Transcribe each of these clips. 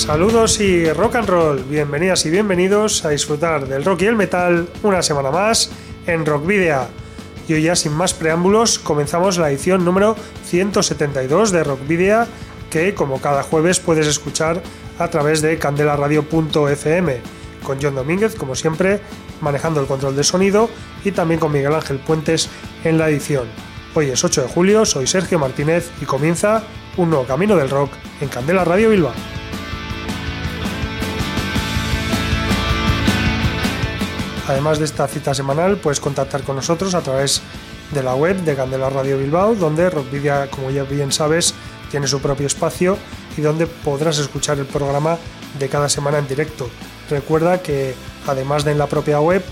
Saludos y rock and roll, bienvenidas y bienvenidos a disfrutar del rock y el metal una semana más en Rock Video. Y hoy ya sin más preámbulos comenzamos la edición número 172 de Rock Video que como cada jueves puedes escuchar a través de candelaradio.fm con John Domínguez como siempre manejando el control de sonido y también con Miguel Ángel Puentes en la edición. Hoy es 8 de julio, soy Sergio Martínez y comienza un nuevo camino del rock en Candela Radio Bilbao. Además de esta cita semanal, puedes contactar con nosotros a través de la web de Candela Radio Bilbao, donde Rockvidia, como ya bien sabes, tiene su propio espacio y donde podrás escuchar el programa de cada semana en directo. Recuerda que además de en la propia web,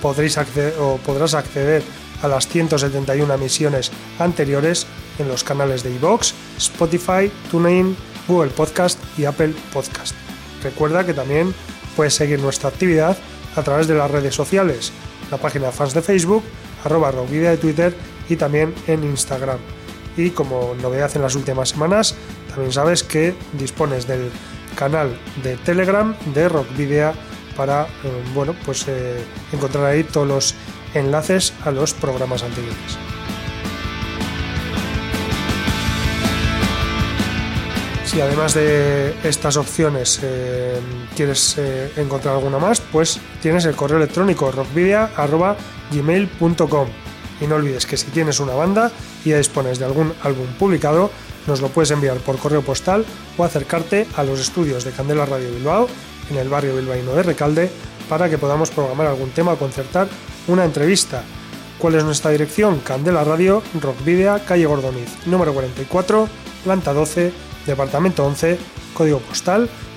podréis acceder, o podrás acceder a las 171 emisiones anteriores en los canales de iVoox, Spotify, TuneIn, Google Podcast y Apple Podcast. Recuerda que también puedes seguir nuestra actividad a través de las redes sociales, la página fans de Facebook, arroba rockvidia de Twitter y también en Instagram. Y como novedad en las últimas semanas, también sabes que dispones del canal de Telegram de Rockvidia para eh, bueno, pues, eh, encontrar ahí todos los enlaces a los programas anteriores. Si además de estas opciones eh, quieres eh, encontrar alguna más, pues tienes el correo electrónico rockvidia.gmail.com y no olvides que si tienes una banda y ya dispones de algún álbum publicado, nos lo puedes enviar por correo postal o acercarte a los estudios de Candela Radio Bilbao en el barrio bilbaíno de Recalde para que podamos programar algún tema o concertar una entrevista. ¿Cuál es nuestra dirección? Candela Radio, Rockvidia, calle Gordoniz, número 44, planta 12, departamento 11, código postal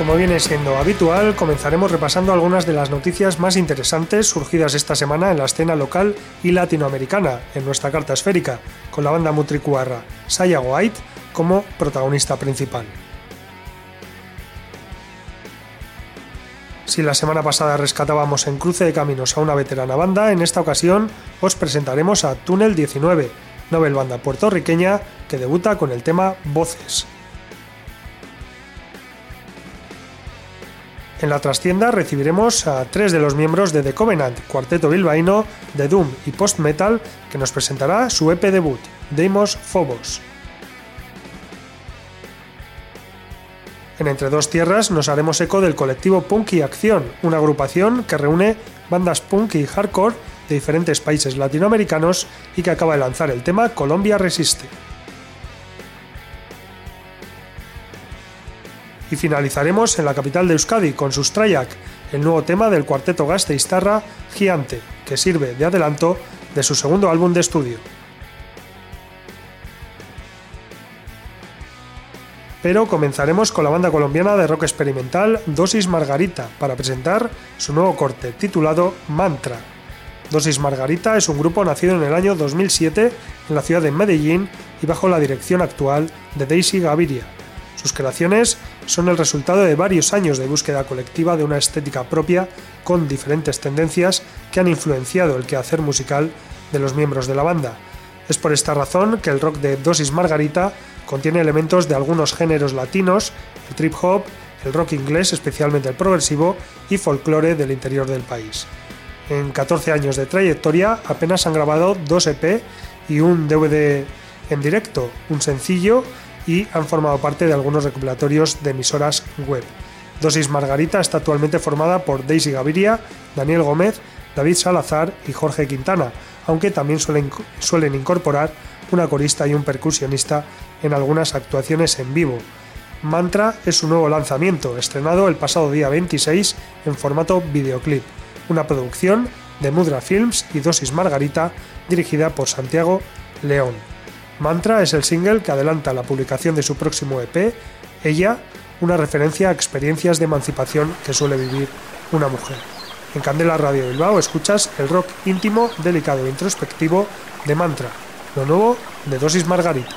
Como viene siendo habitual, comenzaremos repasando algunas de las noticias más interesantes surgidas esta semana en la escena local y latinoamericana en nuestra carta esférica, con la banda mutricuarra Saya White como protagonista principal. Si la semana pasada rescatábamos en Cruce de Caminos a una veterana banda, en esta ocasión os presentaremos a Túnel 19, novel banda puertorriqueña que debuta con el tema Voces. En la trastienda recibiremos a tres de los miembros de The Covenant, cuarteto bilbaíno de Doom y Post Metal, que nos presentará su EP debut, Deimos Phobos. En Entre Dos Tierras nos haremos eco del colectivo Punk y Acción, una agrupación que reúne bandas punk y hardcore de diferentes países latinoamericanos y que acaba de lanzar el tema Colombia Resiste. Y finalizaremos en la capital de Euskadi con Sustrayak, el nuevo tema del cuarteto Gasteiztarra Gigante, que sirve de adelanto de su segundo álbum de estudio. Pero comenzaremos con la banda colombiana de rock experimental Dosis Margarita para presentar su nuevo corte titulado Mantra. Dosis Margarita es un grupo nacido en el año 2007 en la ciudad de Medellín y bajo la dirección actual de Daisy Gaviria. Sus creaciones son el resultado de varios años de búsqueda colectiva de una estética propia con diferentes tendencias que han influenciado el quehacer musical de los miembros de la banda. Es por esta razón que el rock de Dosis Margarita contiene elementos de algunos géneros latinos, el trip hop, el rock inglés, especialmente el progresivo, y folclore del interior del país. En 14 años de trayectoria apenas han grabado dos EP y un DVD en directo, un sencillo y han formado parte de algunos recopilatorios de emisoras web. Dosis Margarita está actualmente formada por Daisy Gaviria, Daniel Gómez, David Salazar y Jorge Quintana, aunque también suelen, suelen incorporar una corista y un percusionista en algunas actuaciones en vivo. Mantra es su nuevo lanzamiento, estrenado el pasado día 26 en formato videoclip, una producción de Mudra Films y Dosis Margarita, dirigida por Santiago León. Mantra es el single que adelanta la publicación de su próximo EP, Ella, una referencia a experiencias de emancipación que suele vivir una mujer. En Candela Radio Bilbao escuchas el rock íntimo, delicado e introspectivo de Mantra, lo nuevo de Dosis Margarita.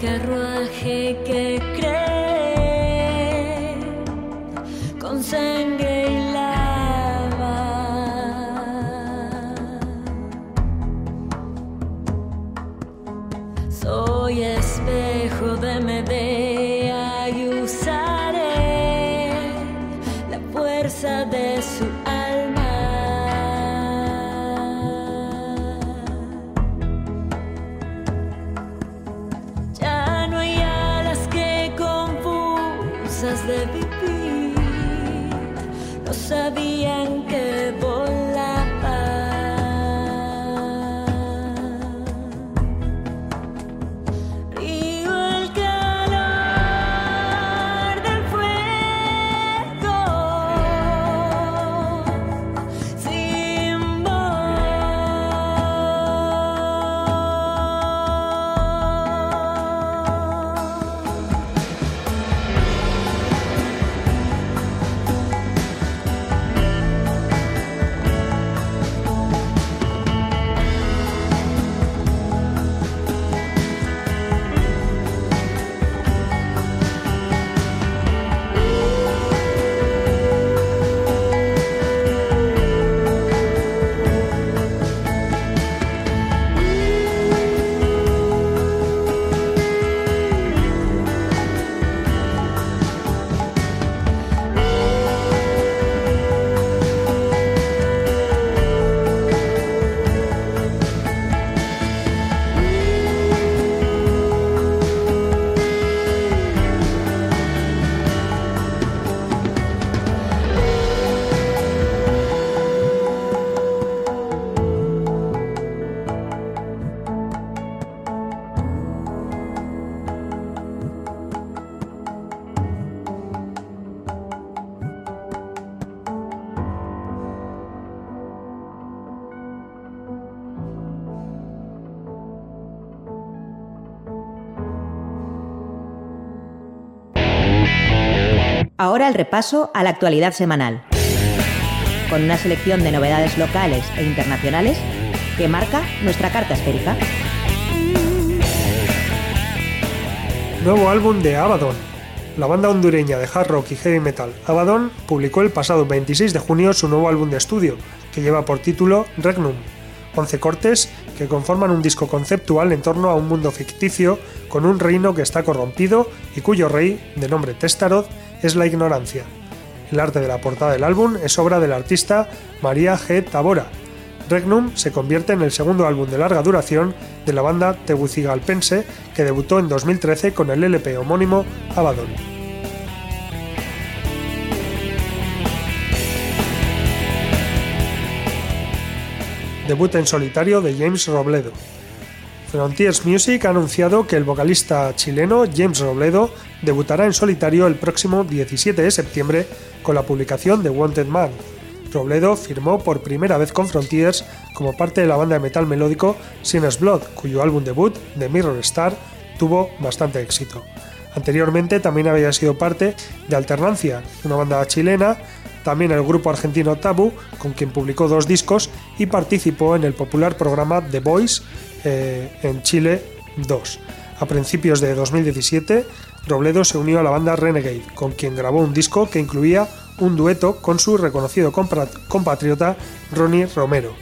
Carruaje que Ahora el repaso a la actualidad semanal, con una selección de novedades locales e internacionales que marca nuestra carta esférica. Nuevo álbum de Abaddon. La banda hondureña de hard rock y heavy metal Abaddon publicó el pasado 26 de junio su nuevo álbum de estudio, que lleva por título Regnum. 11 cortes que conforman un disco conceptual en torno a un mundo ficticio con un reino que está corrompido y cuyo rey, de nombre Testaroth, es la ignorancia. El arte de la portada del álbum es obra del artista María G. Tabora. Regnum se convierte en el segundo álbum de larga duración de la banda tegucigalpense que debutó en 2013 con el LP homónimo Abaddon. Debut en solitario de James Robledo. Frontiers Music ha anunciado que el vocalista chileno James Robledo debutará en solitario el próximo 17 de septiembre con la publicación de Wanted Man. Robledo firmó por primera vez con Frontiers como parte de la banda de metal melódico Sinner's Blood, cuyo álbum debut, The Mirror Star, tuvo bastante éxito. Anteriormente también había sido parte de Alternancia, una banda chilena, también el grupo argentino Tabu, con quien publicó dos discos y participó en el popular programa The Voice eh, en Chile 2. A principios de 2017, Robledo se unió a la banda Renegade, con quien grabó un disco que incluía un dueto con su reconocido compatriota Ronnie Romero.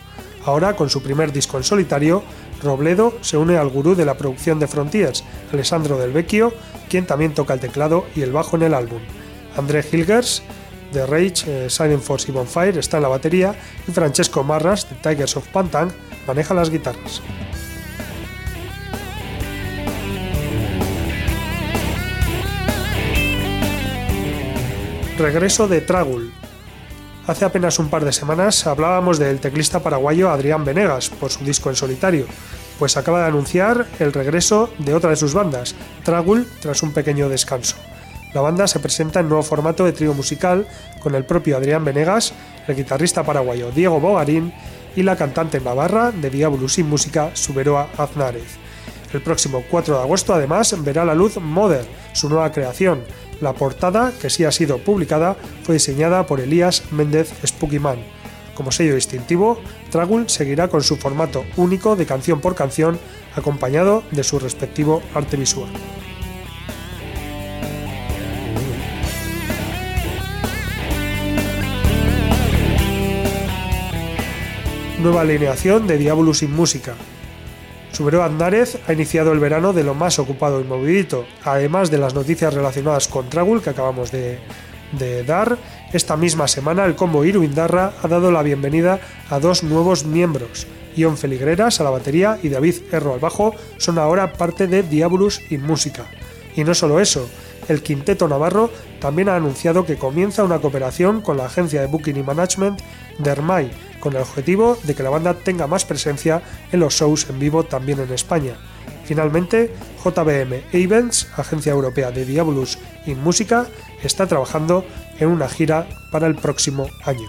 Ahora, con su primer disco en solitario, Robledo se une al gurú de la producción de Frontiers, Alessandro Del Vecchio, quien también toca el teclado y el bajo en el álbum. André Hilgers, de Rage, eh, Silent Force y Bonfire, está en la batería y Francesco Marras, de Tigers of Pantang, maneja las guitarras. Regreso de Tragul. Hace apenas un par de semanas hablábamos del teclista paraguayo Adrián Venegas por su disco en solitario, pues acaba de anunciar el regreso de otra de sus bandas, Tragul, tras un pequeño descanso. La banda se presenta en nuevo formato de trío musical con el propio Adrián Venegas, el guitarrista paraguayo Diego Bogarín y la cantante navarra de Diablo sin música Suberoa Aznárez. El próximo 4 de agosto además verá la luz Mother, su nueva creación, la portada, que sí ha sido publicada, fue diseñada por Elías Méndez Spookyman. Como sello distintivo, Tragul seguirá con su formato único de canción por canción, acompañado de su respectivo arte visual. Nueva alineación de Diablo sin música, Subero Andárez ha iniciado el verano de lo más ocupado y movidito, además de las noticias relacionadas con Tragul que acabamos de, dar. Esta misma semana el combo Iru Indarra ha dado la bienvenida a dos nuevos miembros. Ion Feligreras a la batería y David Erro al bajo son ahora parte de Diabolus in Música. Y no solo eso, el quinteto navarro también ha anunciado que comienza una cooperación con la agencia de Booking y Management Dermay con el objetivo de que la banda tenga más presencia en los shows en vivo también en España. Finalmente, JBM Events, agencia europea de Diabolus in Música, está trabajando en una gira para el próximo año.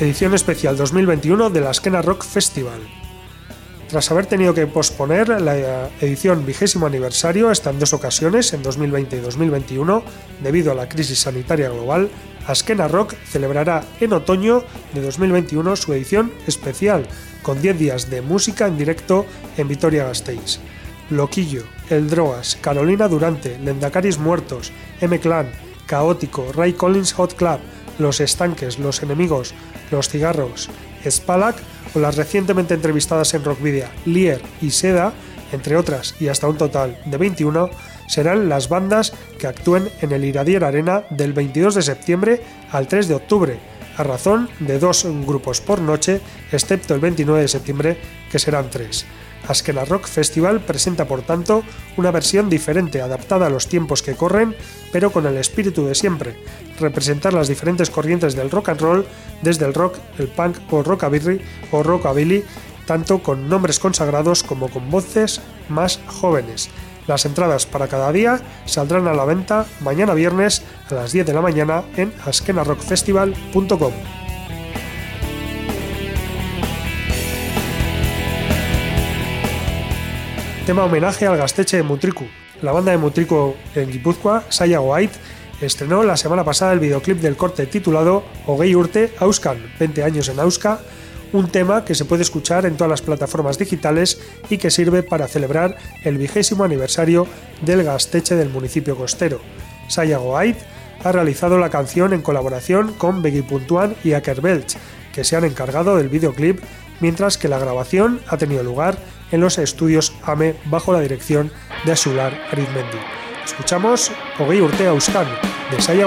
Edición especial 2021 de la Esquena Rock Festival. Tras haber tenido que posponer la edición vigésimo aniversario hasta en dos ocasiones, en 2020 y 2021, debido a la crisis sanitaria global, Askena Rock celebrará en otoño de 2021 su edición especial, con 10 días de música en directo en Vitoria-Gasteiz. Loquillo, El Drogas, Carolina Durante, Lendacaris Muertos, M-Clan, Caótico, Ray Collins Hot Club, Los Estanques, Los Enemigos, Los Cigarros, Spalak o las recientemente entrevistadas en Rockvidia, Lier y Seda, entre otras y hasta un total de 21, serán las bandas que actúen en el Iradier Arena del 22 de septiembre al 3 de octubre, a razón de dos grupos por noche, excepto el 29 de septiembre, que serán tres. Askena Rock Festival presenta por tanto una versión diferente, adaptada a los tiempos que corren, pero con el espíritu de siempre, representar las diferentes corrientes del rock and roll, desde el rock, el punk o rockabilly o rockabilly, tanto con nombres consagrados como con voces más jóvenes. Las entradas para cada día saldrán a la venta mañana viernes a las 10 de la mañana en askenarockfestival.com. tema homenaje al Gasteche de Mutriku. La banda de Mutriku en Guipúzcoa, Saya White, estrenó la semana pasada el videoclip del corte titulado Ogei Urte Auskan, 20 años en Auska, un tema que se puede escuchar en todas las plataformas digitales y que sirve para celebrar el vigésimo aniversario del Gasteche del municipio costero. Saya White ha realizado la canción en colaboración con Beggy Puntuan y Aker Belch, que se han encargado del videoclip, mientras que la grabación ha tenido lugar en los estudios AME bajo la dirección de Asular Arizmendi. Escuchamos Ogei Urte Auskan de Saya.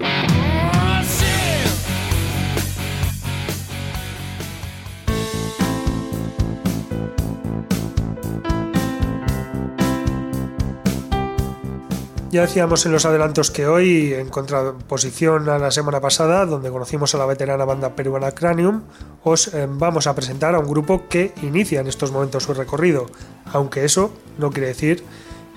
Ya decíamos en los adelantos que hoy, en contraposición a la semana pasada, donde conocimos a la veterana banda peruana Cranium, os eh, vamos a presentar a un grupo que inicia en estos momentos su recorrido, aunque eso no quiere decir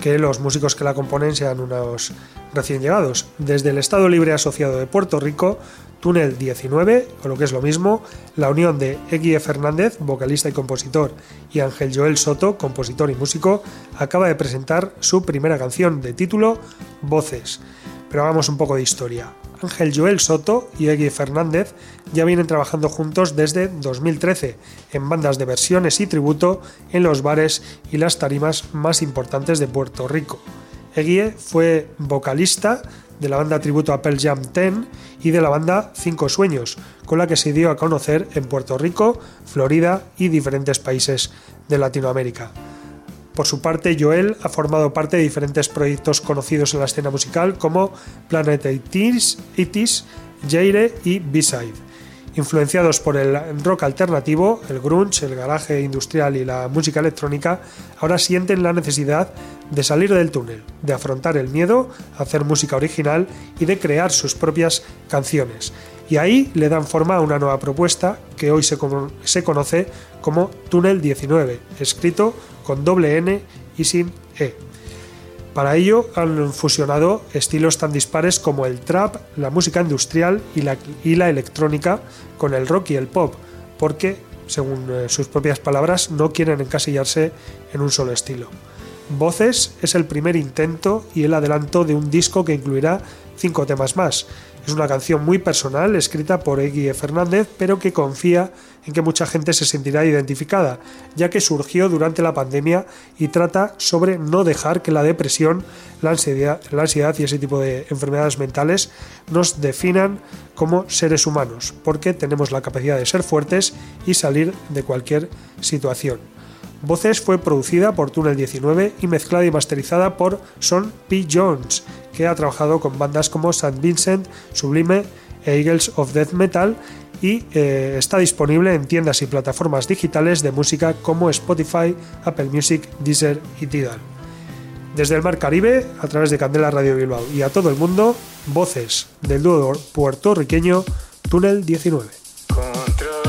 que los músicos que la componen sean unos recién llegados. Desde el Estado Libre Asociado de Puerto Rico Túnel 19, o lo que es lo mismo, la unión de Eguie Fernández, vocalista y compositor, y Ángel Joel Soto, compositor y músico, acaba de presentar su primera canción de título Voces. Pero hagamos un poco de historia. Ángel Joel Soto y Eguie Fernández ya vienen trabajando juntos desde 2013 en bandas de versiones y tributo en los bares y las tarimas más importantes de Puerto Rico. Eguie fue vocalista de la banda tributo a Pearl Jam 10 y de la banda Cinco Sueños, con la que se dio a conocer en Puerto Rico, Florida y diferentes países de Latinoamérica. Por su parte, Joel ha formado parte de diferentes proyectos conocidos en la escena musical como Planet 80s, Jaire y B-Side. Influenciados por el rock alternativo, el grunge, el garaje industrial y la música electrónica, ahora sienten la necesidad de salir del túnel, de afrontar el miedo, hacer música original y de crear sus propias canciones. Y ahí le dan forma a una nueva propuesta que hoy se, se conoce como Túnel 19, escrito con doble N y sin E. Para ello han fusionado estilos tan dispares como el trap, la música industrial y la, electrónica con el rock y el pop, porque, según eh, sus propias palabras, no quieren encasillarse en un solo estilo. Voces es el primer intento y el adelanto de un disco que incluirá cinco temas más, es una canción muy personal, escrita por Eggy Fernández, pero que confía en que mucha gente se sentirá identificada, ya que surgió durante la pandemia y trata sobre no dejar que la depresión, la ansiedad, la ansiedad y ese tipo de enfermedades mentales nos definan como seres humanos, porque tenemos la capacidad de ser fuertes y salir de cualquier situación. Voces fue producida por Tunnel 19 y mezclada y masterizada por Son P. Jones, que ha trabajado con bandas como St. Vincent, Sublime e Eagles of Death Metal y eh, está disponible en tiendas y plataformas digitales de música como Spotify, Apple Music, Deezer y Tidal. Desde el Mar Caribe, a través de Candela Radio Bilbao y a todo el mundo, voces del dúo puertorriqueño Tunnel 19. hacemos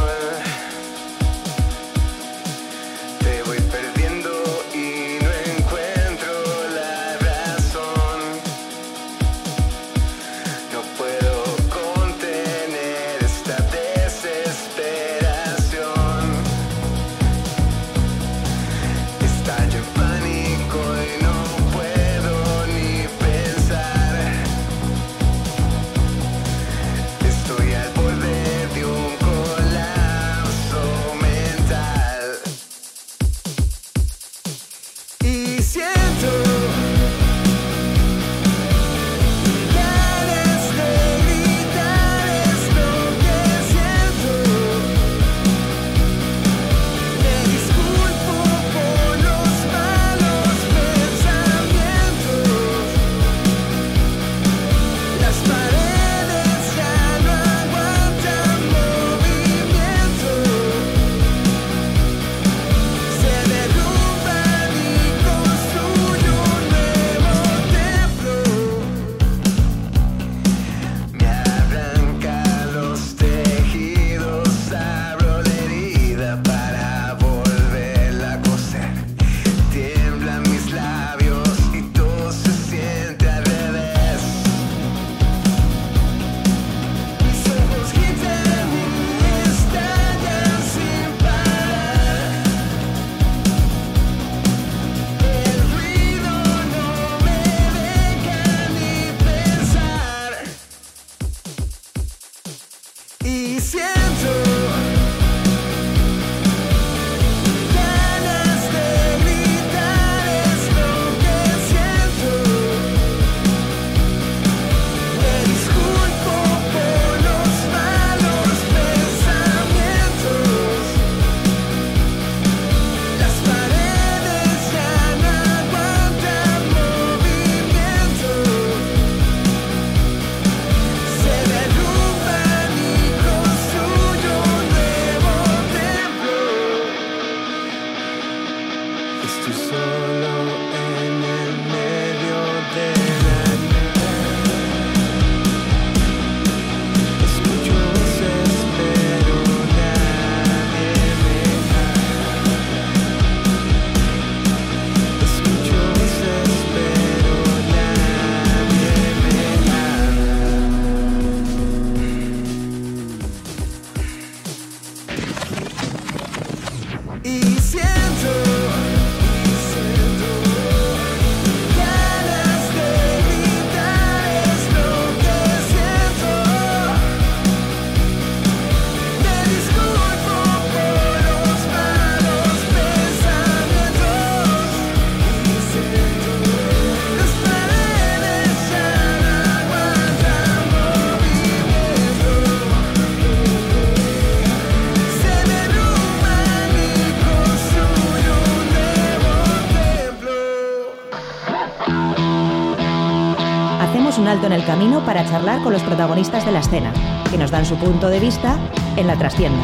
camino para charlar con los protagonistas de la escena, que nos dan su punto de vista en la trastienda.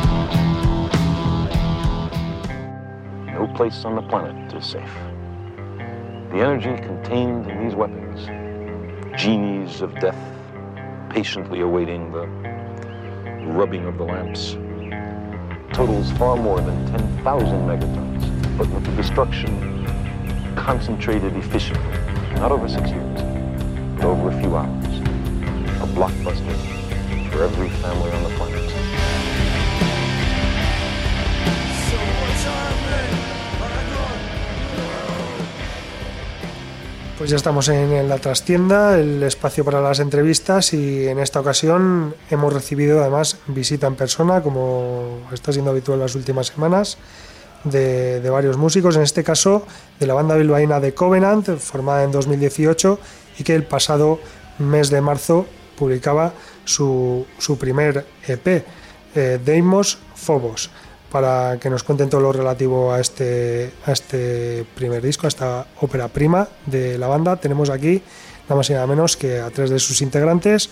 No place on the planet is safe. The energy contained in these weapons, genies of death patiently awaiting the rubbing of the lamps, totals far more than 10,000 megatons, but with the destruction concentrated efficiently, not over six years, but over a few hours. Blockbuster for every family on the planet. Pues ya estamos en, la trastienda, el espacio para las entrevistas y en esta ocasión hemos recibido además visita en persona, como está siendo habitual las últimas semanas, de, varios músicos, en este caso de la banda bilbaína de Covenant, formada en 2018 y que el pasado mes de marzo publicaba su, primer EP, eh, Deimos Phobos para que nos cuenten todo lo relativo a este, a este primer disco, a esta ópera prima de la banda. Tenemos aquí nada más y nada menos que a tres de sus integrantes,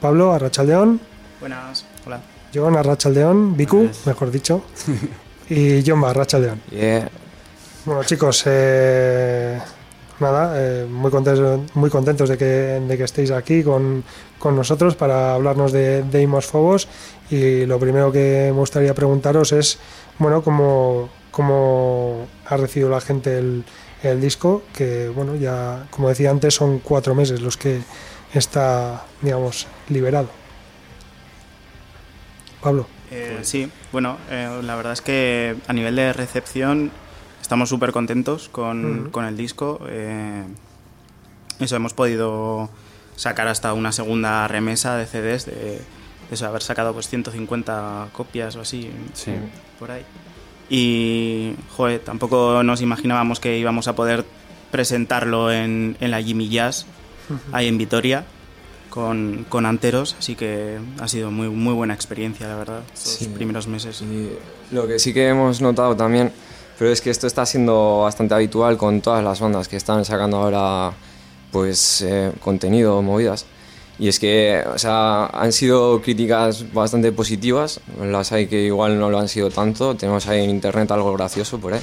Pablo Arrachaldeón. Buenas, hola. John Arrachaldeón, Biku, mejor dicho, y John Arrachaldeón. Yeah. Bueno chicos, eh, nada, eh, muy, contentos, muy contentos de que, de que estéis aquí con, con nosotros para hablarnos de Deimos Phobos y lo primero que me gustaría preguntaros es, bueno, cómo, cómo ha recibido la gente el, el disco, que bueno, ya como decía antes son cuatro meses los que está, digamos, liberado. Pablo. Eh, sí, bueno, eh, la verdad es que a nivel de recepción estamos súper contentos con, con, el disco. Eh, eso, hemos podido sacar hasta una segunda remesa de CDs de eso, haber sacado pues 150 copias o así por ahí. Y, joder, tampoco nos imaginábamos que íbamos a poder presentarlo en, en la Jimmy Jazz, ahí en Vitoria, con, con, Anteros, así que ha sido muy, muy buena experiencia, la verdad, los primeros meses. Y lo que sí que hemos notado también, pero es que esto está siendo bastante habitual con todas las bandas que están sacando ahora pues eh, contenido, movidas. Y es que, o sea, han sido críticas bastante positivas, las hay que igual no lo han sido tanto, tenemos ahí en internet algo gracioso por ahí.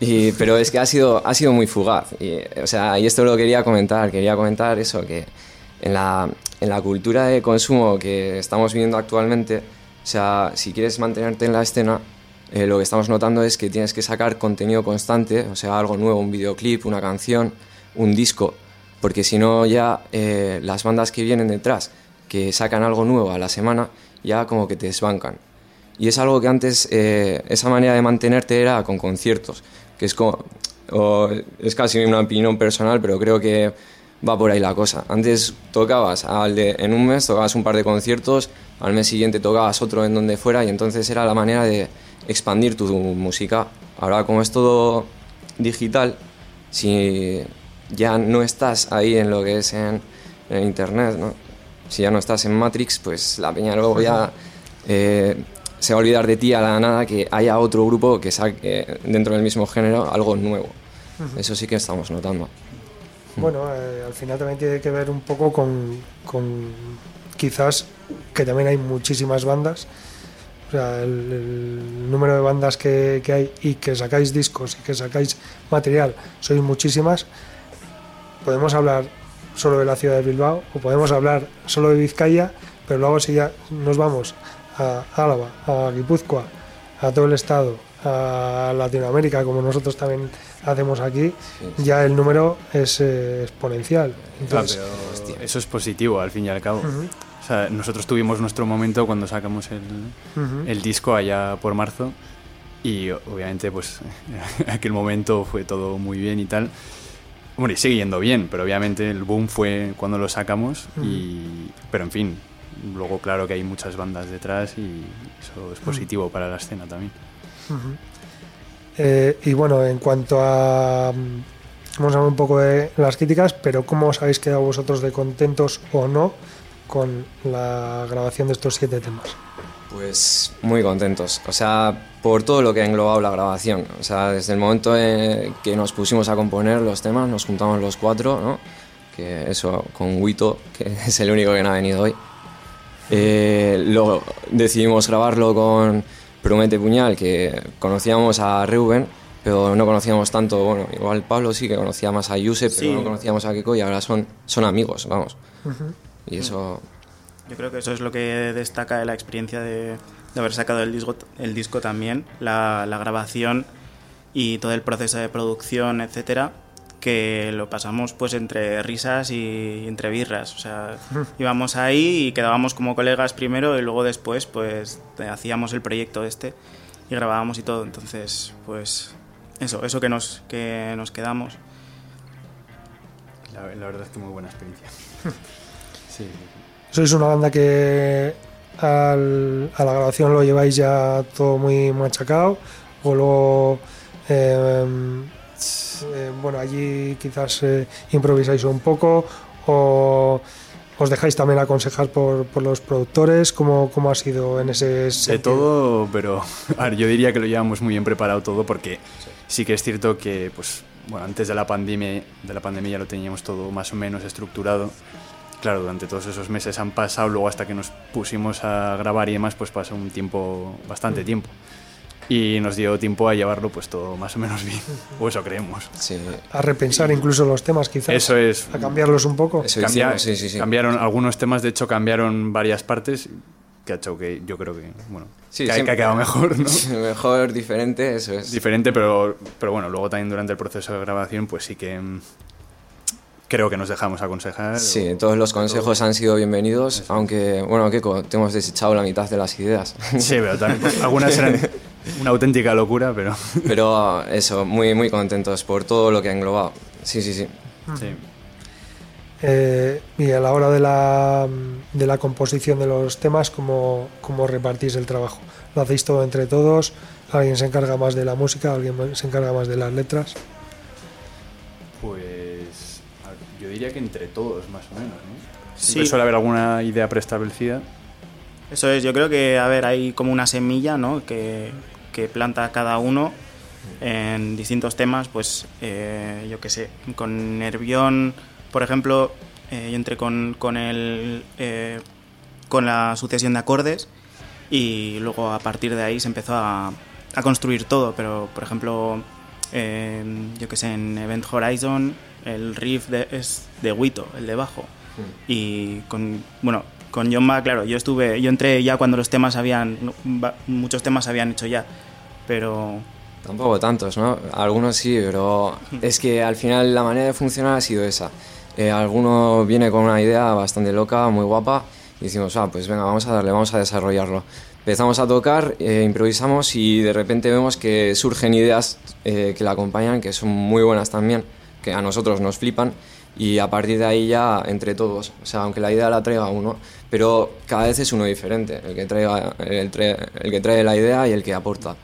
Y, pero es que ha sido, ha sido muy fugaz. Y, o sea, y esto lo quería comentar, quería comentar eso, que en la, en la cultura de consumo que estamos viviendo actualmente, o sea, si quieres mantenerte en la escena, eh, lo que estamos notando es que tienes que sacar contenido constante, o sea, algo nuevo, un videoclip, una canción, un disco, porque si no ya eh, las bandas que vienen detrás, que sacan algo nuevo a la semana, ya como que te desbancan. Y es algo que antes, eh, esa manera de mantenerte era con conciertos, que es, como, es casi una opinión personal, pero creo que va por ahí la cosa. Antes tocabas al de, en un mes, tocabas un par de conciertos, al mes siguiente tocabas otro en donde fuera y entonces era la manera de expandir tu música. Ahora como es todo digital, si ya no estás ahí en lo que es en, Internet, ¿no? Si ya no estás en Matrix, pues la peña luego ya eh, se va a olvidar de ti a la nada que haya otro grupo que saque dentro del mismo género algo nuevo. Eso sí que estamos notando. Bueno, eh, al final también tiene que ver un poco con, con quizás que también hay muchísimas bandas o sea, el, número de bandas que, que, hay y que sacáis discos y que sacáis material, sois muchísimas podemos hablar solo de la ciudad de Bilbao o podemos hablar solo de Vizcaya, pero luego si ya nos vamos a Álava, a Guipúzcoa, a todo el estado, a Latinoamérica, como nosotros también hacemos aquí, ya el número es eh, exponencial. Entonces, eso es positivo al fin y al cabo. nosotros tuvimos nuestro momento cuando sacamos el, el disco allá por marzo y obviamente pues aquel momento fue todo muy bien y tal Hombre, sigue yendo bien, pero obviamente el boom fue cuando lo sacamos. Y, pero en fin, luego claro que hay muchas bandas detrás y eso es positivo para la escena también. Eh, y bueno, en cuanto a... Vamos a hablar un poco de las críticas, pero ¿cómo os habéis quedado vosotros de contentos o no con la grabación de estos siete temas? Pues muy contentos, o sea, por todo lo que ha englobado la grabación. O sea, desde el momento en que nos pusimos a componer los temas, nos juntamos los cuatro, ¿no? que eso con Wito, que es el único que no ha venido hoy. Eh, lo, decidimos grabarlo con Promete Puñal, que conocíamos a Reuben, pero no conocíamos tanto, bueno, igual Pablo sí que conocía más a Yuse, pero Sí. no conocíamos a Kiko y ahora son, son amigos, vamos. Y eso, Yo creo que eso es lo que destaca de la experiencia de, de haber sacado el disco, el disco también, la, la grabación y todo el proceso de producción, etcétera, que lo pasamos pues entre risas y entre birras. O sea, íbamos ahí y quedábamos como colegas primero y luego después pues hacíamos el proyecto este y grabábamos y todo. Entonces, pues eso, eso que nos, que nos quedamos. La, la verdad es que muy buena experiencia. Sí, Sois una banda que al- a la grabación lo lleváis ya todo muy machacado o luego eh, eh, bueno allí quizás eh, improvisáis un poco o os dejáis también aconsejar por, por los productores ¿Cómo, cómo ha sido en ese de sentido? todo, pero a ver, yo diría que lo llevamos muy bien preparado todo porque sí que es cierto que pues bueno, antes de la pandemia de la pandemia ya lo teníamos todo más o menos estructurado. Claro, durante todos esos meses han pasado, luego hasta que nos pusimos a grabar y demás, pues pasó un tiempo, bastante tiempo. Y nos dio tiempo a llevarlo pues todo más o menos bien, o eso creemos. sí, a repensar incluso los temas quizás Eso es, a cambiarlos un poco eso Cambia- sí, sí, sí. Cambiaron algunos temas, de hecho cambiaron varias partes, que ha hecho que yo creo que, bueno, Sí, que, ha- que siempre- ha quedado mejor, ¿no? Mejor, diferente, eso es. diferente, pero, pero bueno, luego también durante el proceso de grabación, pues sí que mm, creo que nos dejamos aconsejar. Sí, o- todos los consejos han sido bienvenidos, aunque, bueno, Kiko, te hemos desechado la mitad de las ideas. Sí, pero también pues, algunas eran una auténtica locura, pero Pero eso, muy, muy contentos por todo lo que ha englobado. Sí, sí, sí. sí. Eh, y a la hora de la, de la composición de los temas, ¿cómo, ¿cómo repartís el trabajo? ¿Lo hacéis todo entre todos? ¿Alguien se encarga más de la música? ¿Alguien se encarga más de las letras? Pues diría que entre todos, más o menos, ¿no? Sí. Suele haber alguna idea preestablecida. Eso es, yo creo que, a ver, hay como una semilla, ¿no? Que, que planta cada uno en distintos temas, pues, eh, yo qué sé, con Nervión, por ejemplo, eh, yo entré con, con el, eh, con la sucesión de acordes y luego a partir de ahí se empezó a, a construir todo, pero, por ejemplo, eh, yo qué sé, en Event Horizon el riff de- es de Wito, el de bajo. Y con, bueno, con John Ma, claro, yo estuve, yo entré ya cuando los temas habían, muchos temas habían hecho ya, pero Tampoco tantos, ¿no? Algunos sí, pero es que al final la manera de funcionar ha sido esa. Eh, alguno viene con una idea bastante loca, muy guapa, y decimos, ah, pues venga, vamos a darle, vamos a desarrollarlo. Empezamos a tocar, eh, improvisamos y de repente vemos que surgen ideas eh, que la acompañan, que son muy buenas también, que a nosotros nos flipan, y a partir de ahí ya entre todos, o sea, aunque la idea la traiga uno, pero cada vez es uno diferente, el que, traiga, el, que trae la idea y el que aporta.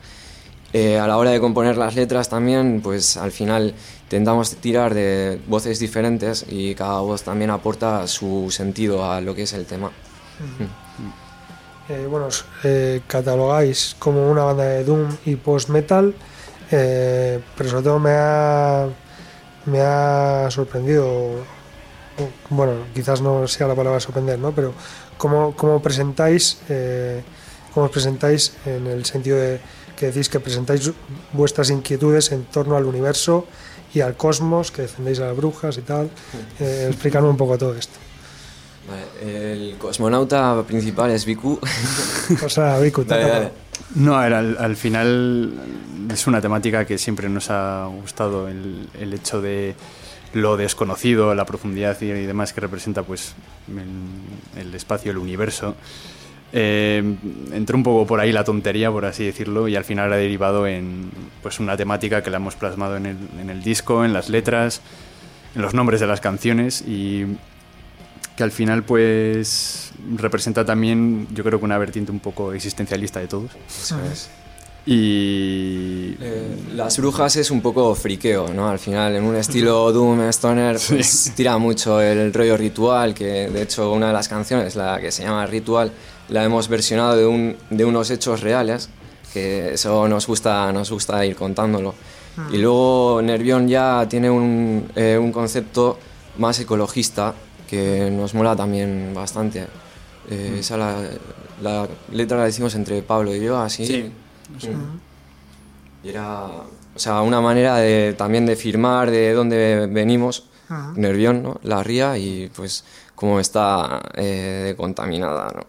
Eh, a la hora de componer las letras también, pues al final intentamos tirar de voces diferentes y cada voz también aporta su sentido a lo que es el tema. Eh, bueno, eh, catalogáis como una banda de Doom y post-metal, eh, pero sobre todo me ha, me ha sorprendido, bueno, quizás no sea la palabra sorprender, ¿no? pero cómo, cómo presentáis, eh, cómo os presentáis en el sentido de que decís que presentáis vuestras inquietudes en torno al universo y al cosmos, que defendéis a las brujas y tal. Eh, explícanos un poco todo esto. Vale, el cosmonauta principal es Viku. O sea, Vicu, Dale, dale. No, a al, al final es una temática que siempre nos ha gustado, el, el hecho de lo desconocido, la profundidad y, demás que representa pues el, el espacio, el universo. Eh, entró un poco por ahí la tontería, por así decirlo, y al final ha derivado en pues una temática que la hemos plasmado en el, en el disco, en las letras, en los nombres de las canciones y que al final pues representa también yo creo que una vertiente un poco existencialista de todos. Eso es. Y Eh, las brujas es un poco friqueo, ¿no? Al final, en un estilo Doom Stoner, pues tira mucho el rollo ritual, que de hecho una de las canciones, la que se llama Ritual, la hemos versionado de, un, de unos hechos reales, que eso nos gusta, nos gusta ir contándolo. Y luego Nervión ya tiene un, eh, un concepto más ecologista, que nos mola también bastante. Eh, Esa la, la letra la decimos entre Pablo y yo, así. Sí. Y era, o sea, una manera de, también de firmar de dónde venimos, Nervión, ¿no? La ría y pues cómo está eh, contaminada, ¿no?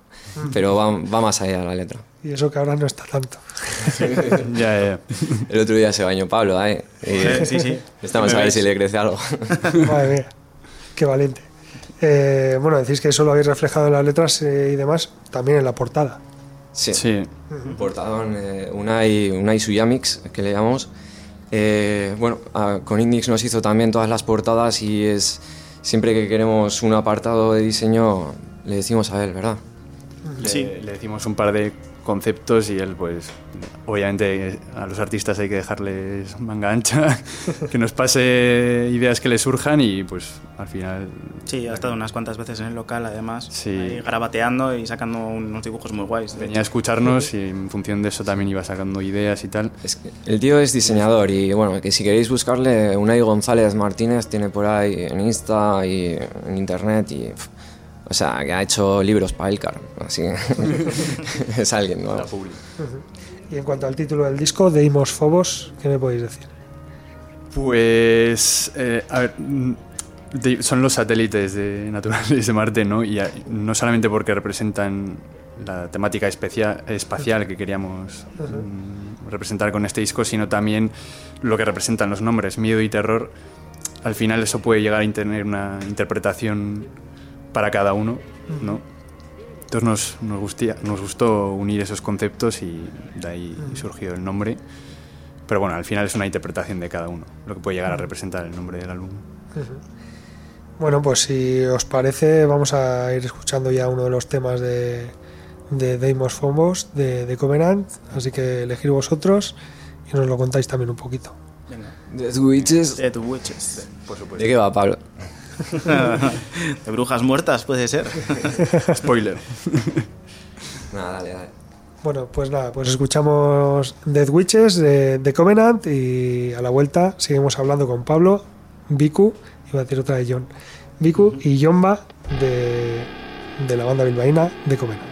Pero va, va más allá la letra. Y eso que ahora no está tanto. ya, ya. El otro día se bañó Pablo, ¿eh? Y Sí, sí. Estamos a ver si le crece algo. Madre mía, qué valiente. Eh, bueno, decís que eso lo habéis reflejado en las letras eh, y demás, también en la portada. Sí. Sí. Portadón, eh, Unai, Unai Suyamix, que le llamamos. Eh, bueno, a- con Indix nos hizo también todas las portadas y es siempre que queremos un apartado de diseño le decimos a él, ¿verdad? Le, Sí. le decimos un par de conceptos y él, pues, obviamente a los artistas hay que dejarles manga ancha, que nos pase ideas que les surjan y, pues, al final... Sí, ha estado unas cuantas veces en el local, además, Sí. ahí grabateando y sacando unos dibujos muy guays. Venía a escucharnos y en función de eso también iba sacando ideas y tal. Es que el tío es diseñador y bueno, que si queréis buscarle, Unai González Martínez tiene por ahí en Insta y en internet y... pf, o sea, que ha hecho libros para Elcar, así que es alguien, ¿no? Y en cuanto al título del disco, Deimos Phobos, ¿qué me podéis decir? Pues, eh, a ver, de- son los satélites de naturales de Marte, ¿no? Y a- no solamente porque representan la temática especia- espacial que queríamos mm, representar con este disco, sino también lo que representan los nombres, miedo y terror. Al final eso puede llegar a tener una interpretación para cada uno, ¿no? Entonces nos, nos, gustía- nos gustó unir esos conceptos y de ahí surgió el nombre. Pero bueno, al final es una interpretación de cada uno, lo que puede llegar a representar el nombre del álbum. Bueno, pues si os parece, vamos a ir escuchando ya uno de los temas de, de Deimos Phobos de, de Covenant, así que elegir vosotros y nos lo contáis también un poquito. Death Witches. Dead Witches. Por supuesto. ¿De qué va, Pablo? de brujas muertas, puede ser. Spoiler. Nada, dale, dale. Bueno, pues nada, pues escuchamos Dead Witches de, de Covenant y a la vuelta seguimos hablando con Pablo, Viku, iba a decir otra de John, Viku y Yomba de, de la banda bilbaína de Covenant.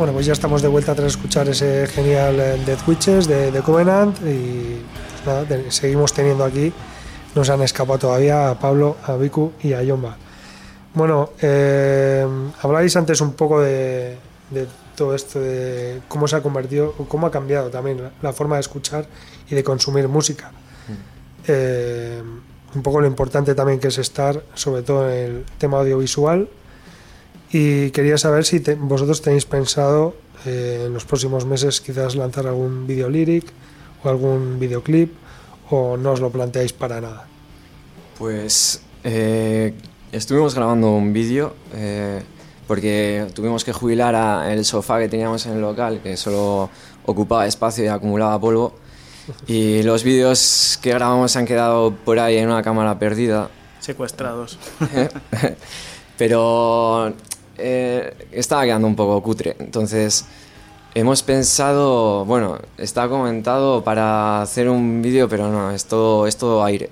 Bueno, pues ya estamos de vuelta tras escuchar ese genial eh, Death Witches de, de Covenant y pues nada, te- seguimos teniendo aquí, nos han escapado todavía a Pablo, a Viku y a Yomba. Bueno, eh, habláis antes un poco de, de todo esto, de cómo se ha convertido, o cómo ha cambiado también la, la forma de escuchar y de consumir música. Eh, un poco lo importante también que es estar, sobre todo en el tema audiovisual, y quería saber si te- vosotros tenéis pensado eh, en los próximos meses quizás lanzar algún video lyric o algún videoclip o no os lo planteáis para nada. Pues eh, estuvimos grabando un vídeo eh, porque tuvimos que jubilar a el sofá que teníamos en el local, que solo ocupaba espacio y acumulaba polvo. Y los vídeos que grabamos se han quedado por ahí en una cámara perdida. Secuestrados. Pero eh, estaba quedando un poco cutre. Entonces hemos pensado, bueno, está comentado para hacer un vídeo, pero no, es todo, es todo aire.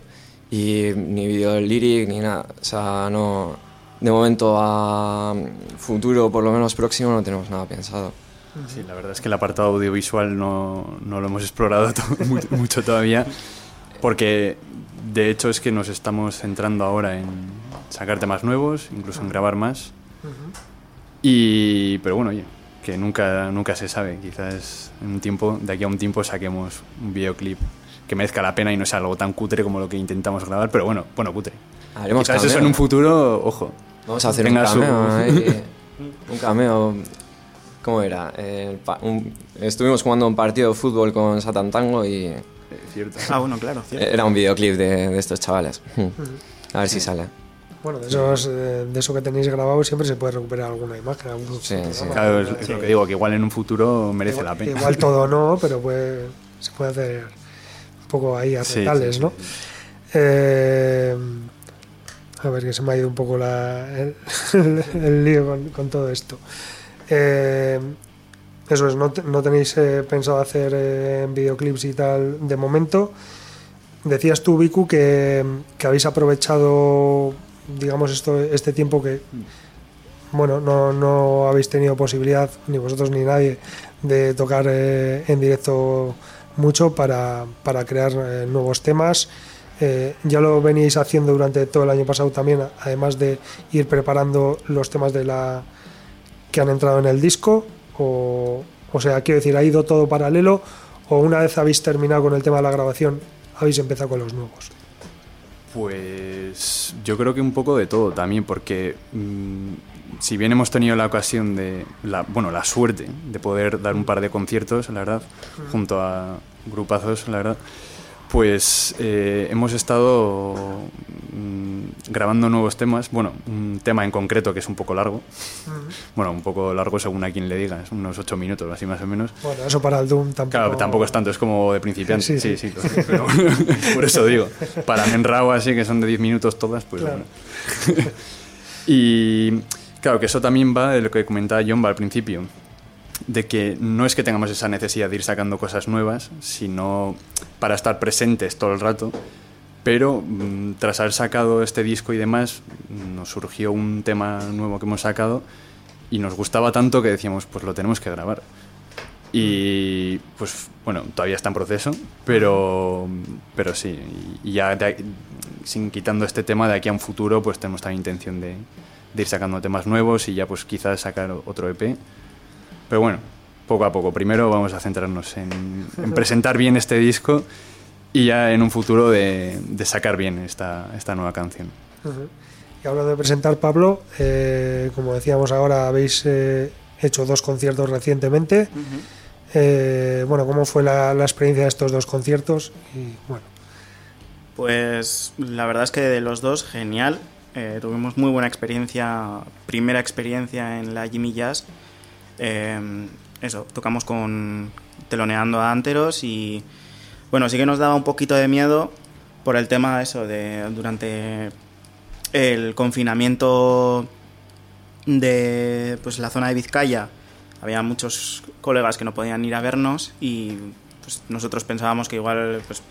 Y ni vídeo lyric ni nada. O sea, no. De momento a futuro, por lo menos próximo, no tenemos nada pensado. Sí, la verdad es que el apartado audiovisual no, no lo hemos explorado to- mu- mucho todavía, porque de hecho es que nos estamos centrando ahora en sacar temas nuevos, incluso en grabar más. Y, pero bueno, oye, que nunca, nunca se sabe. Quizás en un tiempo, de aquí a un tiempo saquemos un videoclip que merezca la pena y no sea algo tan cutre como lo que intentamos grabar, pero bueno, bueno, cutre. Haremos Quizás eso cameo. en un futuro, ojo. Vamos a hacer un su- cameo. ahí. un cameo. ¿Cómo era? Un- estuvimos jugando un partido de fútbol con Satan Tango y Eh, cierto. Ah, bueno, claro, cierto. era un videoclip de, de estos chavales. A ver si sale. Bueno, de, esos, eh, de eso que tenéis grabado siempre se puede recuperar alguna imagen. algún Sí, sí. Claro, es, es lo que digo, que igual en un futuro merece igual, la pena. igual todo no, pero puede, se puede hacer un poco ahí a Sí, retales, sí, sí, ¿no? Eh, a ver, que se me ha ido un poco la, el, el lío con, con todo esto. Eh, eso es, no, te- no tenéis eh, pensado hacer eh, videoclips y tal de momento. Decías tú, Viku, que, que habéis aprovechado, digamos, esto, este tiempo que, bueno, no, no habéis tenido posibilidad, ni vosotros ni nadie, de tocar eh, en directo mucho para, para crear eh, nuevos temas. Eh, ya lo veníais haciendo durante todo el año pasado también, además de ir preparando los temas de la que han entrado en el disco. O, o sea, quiero decir, ha ido todo paralelo o una vez habéis terminado con el tema de la grabación, habéis empezado con los nuevos. Pues yo creo que un poco de todo también, porque mm, si bien hemos tenido la ocasión de, la, bueno, la suerte de poder dar un par de conciertos, la verdad, junto a grupazos, la verdad, pues eh, hemos estado mm, grabando nuevos temas, bueno, un tema en concreto que es un poco largo, bueno, un poco largo según a quien le digas, unos ocho minutos, así más o menos. Bueno, eso para el Doom tampoco. Claro, tampoco es tanto, es como de principiante. Sí, Sí, sí. pero por eso digo. Para Menrao, así que son de 10 minutos todas, pues Claro. bueno. y claro, que eso también va de lo que comentaba John al principio, de que no es que tengamos esa necesidad de ir sacando cosas nuevas, sino para estar presentes todo el rato. Pero mm, tras haber sacado este disco y demás, nos surgió un tema nuevo que hemos sacado y nos gustaba tanto que decíamos, pues lo tenemos que grabar. Y pues bueno, todavía está en proceso, pero, pero sí, y ya sin quitando este tema de aquí a un futuro, pues tenemos también intención de, de ir sacando temas nuevos y ya pues quizás sacar otro EP. Pero bueno, poco a poco. Primero vamos a centrarnos en, en presentar bien este disco y ya en un futuro de, de sacar bien esta, esta nueva canción. Y hablando de presentar, Pablo, eh, como decíamos ahora, habéis eh, hecho dos conciertos recientemente. Eh, bueno, ¿cómo fue la, la experiencia de estos dos conciertos? Y bueno, Pues la verdad es que de los dos, genial. Eh, tuvimos muy buena experiencia, primera experiencia en la Jimmy Jazz. Eh, eso, tocamos con teloneando a Anteros y bueno, sí que nos daba un poquito de miedo por el tema eso de durante el confinamiento de pues la zona de Vizcaya había muchos colegas que no podían ir a vernos y pues, nosotros pensábamos que igual pues,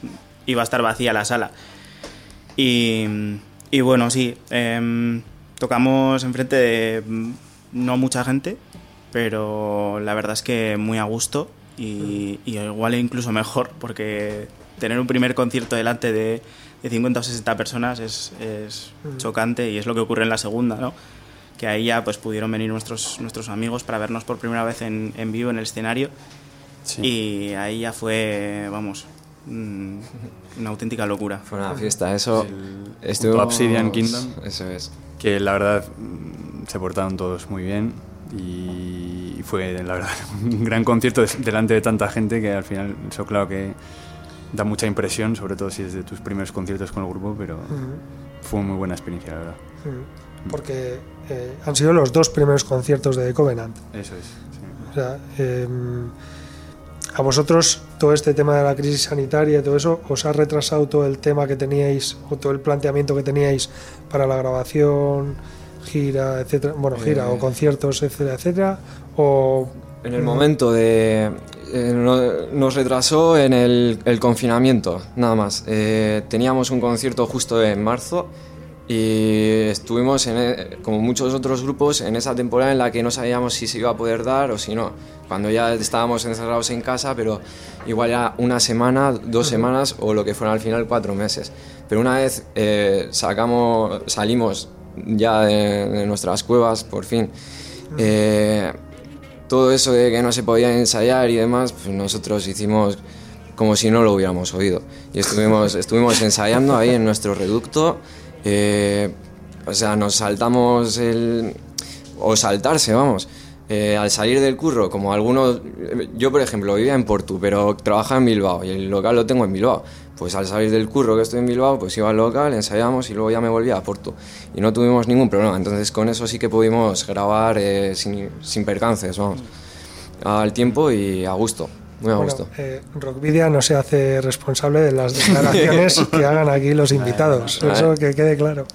iba a estar vacía la sala. Y, y bueno, sí, em, tocamos enfrente de mm, no mucha gente, pero la verdad es que muy a gusto y, igual incluso mejor, porque tener un primer concierto delante de, de 50 o 60 personas es, es chocante y es lo que ocurre en la segunda, ¿no? que ahí ya pues pudieron venir nuestros, nuestros amigos para vernos por primera vez en, en vivo en el escenario y ahí ya fue, vamos, mm, una auténtica locura. Fue una fiesta, eso. El, Obsidian Kingdom. Eso es. Que la verdad mm, se portaron todos muy bien y fue, la verdad, un gran concierto delante de tanta gente que al final, eso claro que da mucha impresión, sobre todo si es de tus primeros conciertos con el grupo, pero fue muy buena experiencia, la verdad. Porque eh, han sido los dos primeros conciertos de The Covenant. Eso es. O sea, em, a vosotros todo este tema de la crisis sanitaria y todo eso, ¿os ha retrasado todo el tema que teníais o todo el planteamiento que teníais para la grabación, gira, etcétera? Bueno, gira o eh. conciertos, etcétera, etcétera. O en el momento de... Eh, nos retrasó en el, confinamiento, nada más. teníamos un concierto justo en marzo y estuvimos, en, e, como muchos otros grupos, en esa temporada en la que no sabíamos si se iba a poder dar o si no. Cuando ya estábamos encerrados en casa, pero igual ya una semana, dos semanas o lo que fueron al final cuatro meses. Pero una vez eh, sacamos, salimos ya de, nuestras cuevas, por fin, eh, todo eso de que no se podía ensayar y demás, pues nosotros hicimos como si no lo hubiéramos oído. Y estuvimos, estuvimos ensayando ahí en nuestro reducto. Eh, o sea, nos saltamos el... o saltarse, vamos. Eh, al salir del curro, como algunos... Yo, por ejemplo, vivía en Portu, pero trabajaba en Bilbao y el local lo tengo en Bilbao. Pues al salir del curro que estoy en Bilbao, pues iba al local, ensayamos y luego ya me volvía a Portu. Y no tuvimos ningún problema. Entonces con eso sí que pudimos grabar eh, sin, sin percances, vamos. Al tiempo y a gusto. Muy a gusto. Eh, Rockvidia no se hace responsable de las declaraciones que hagan aquí los invitados. Eso que quede claro.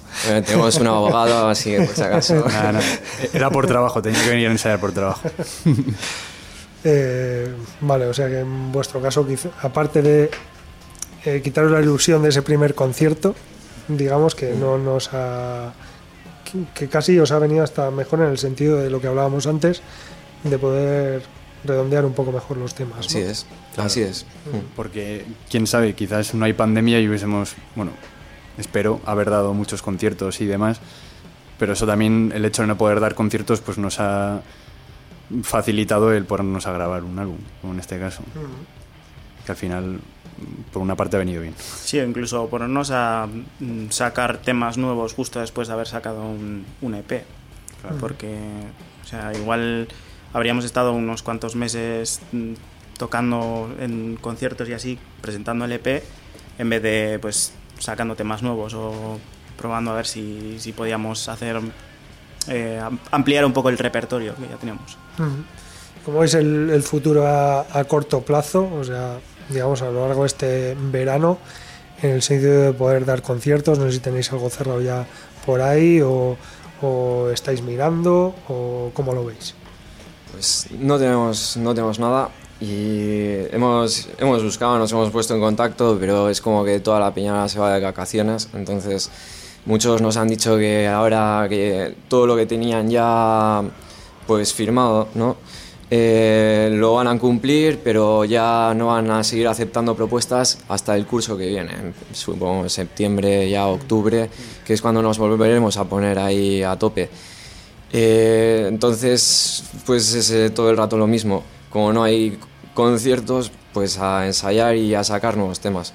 tenemos un abogado, así que por si acaso. Era por trabajo, tenía que venir a ensayar por trabajo. Eh, vale, o sea que en vuestro caso, aparte de eh, quitaros la ilusión de ese primer concierto, digamos que no nos ha. que casi os ha venido hasta mejor en el sentido de lo que hablábamos antes, de poder redondear un poco mejor los temas. Así es, así es. Mm. Porque, quién sabe, quizás no hay pandemia y hubiésemos, bueno, espero haber dado muchos conciertos y demás, pero eso también, el hecho de no poder dar conciertos, pues nos ha facilitado el ponernos a grabar un álbum, como en este caso. Que al final, por una parte, ha venido bien. Sí, incluso ponernos a mm, sacar temas nuevos justo después de haber sacado un, un EP. Porque, o sea, igual habríamos estado unos cuantos meses mm, tocando en conciertos y así, presentando el EP, en vez de pues sacando temas nuevos o probando a ver si, si podíamos hacer eh, ampliar un poco el repertorio que ya teníamos. ¿Cómo es el, futuro a, corto plazo? O sea, digamos a lo largo de este verano, en el sentido de poder dar conciertos, no sé si tenéis algo cerrado ya por ahí o, o estáis mirando o cómo lo veis. Pues no tenemos, no tenemos nada y hemos, hemos buscado, nos hemos puesto en contacto, pero es como que toda la piñada se va de vacaciones, entonces muchos nos han dicho que ahora que todo lo que tenían ya pues firmado, ¿no? Eh, lo van a cumplir, pero ya no van a seguir aceptando propuestas hasta el curso que viene, supongo septiembre, ya octubre, que es cuando nos volveremos a poner ahí a tope. Eh, entonces, pues es todo el rato lo mismo. Como no hay conciertos, pues a ensayar y a sacar nuevos temas.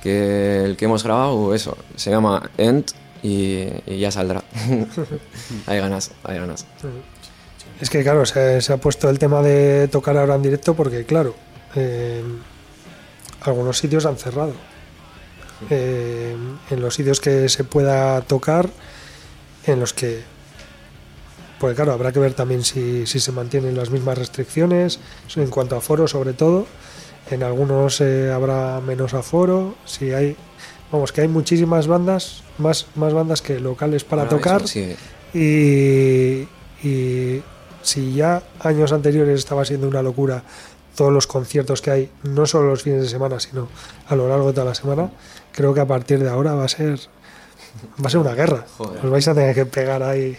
Que el que hemos grabado, eso, se llama End y, ya saldrá. hay ganas, hay ganas. Es que claro, se, ha puesto el tema de tocar ahora en directo porque claro, eh, algunos sitios han cerrado. Eh, en los sitios que se pueda tocar, en los que porque claro, habrá que ver también si, si se mantienen las mismas restricciones, en cuanto a aforo sobre todo. En algunos eh, habrá menos aforo, si hay... Vamos, que hay muchísimas bandas, más, más bandas que locales para tocar. sí. Y, y si ya años anteriores estaba siendo una locura todos los conciertos que hay, no solo los fines de semana, sino a lo largo de toda la semana, creo que a partir de ahora va a ser va a ser una guerra. Joder. Os vais a tener que pegar ahí.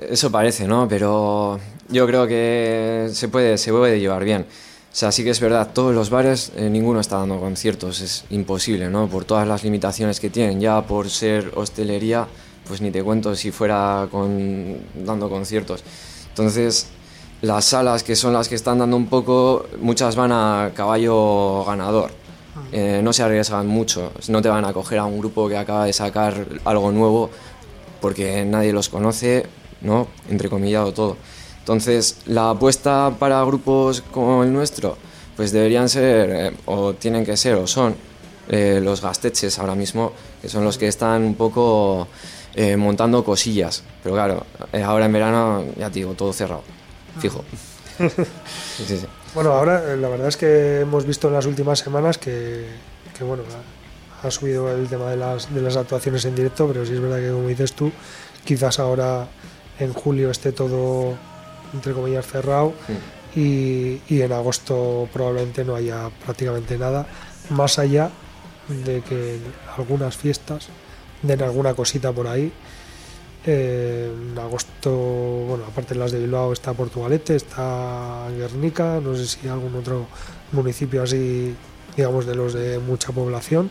Eso parece, ¿no? Pero yo creo que se puede, se puede llevar bien. O sea, sí que es verdad, todos los bares, eh, ninguno está dando conciertos, es imposible, ¿no? Por todas las limitaciones que tienen, ya por ser hostelería, pues ni te cuento si fuera con, dando conciertos. Entonces, las salas que son las que están dando un poco, muchas van a caballo ganador. Eh, no se arriesgan mucho, no te van a coger a un grupo que acaba de sacar algo nuevo porque nadie los conoce, ¿no? Entrecomillado todo. Entonces, la apuesta para grupos como el nuestro, pues deberían ser, eh, o tienen que ser, o son eh, los gasteches ahora mismo, que son los que están un poco eh, montando cosillas. Pero claro, eh, ahora en verano, ya te digo, todo cerrado, fijo. Sí, sí, sí. Bueno, ahora eh, la verdad es que hemos visto en las últimas semanas que, que, bueno, ha, subido el tema de las, de las actuaciones en directo, pero sí es verdad que como dices tú, quizás ahora en julio esté todo entre comillas cerrado y, y en agosto probablemente no haya prácticamente nada, más allá de que algunas fiestas den alguna cosita por ahí. Eh, en agosto, bueno, aparte de las de Bilbao está Portugalete, está Guernica, no sé si algún otro municipio así, digamos, de los de mucha población.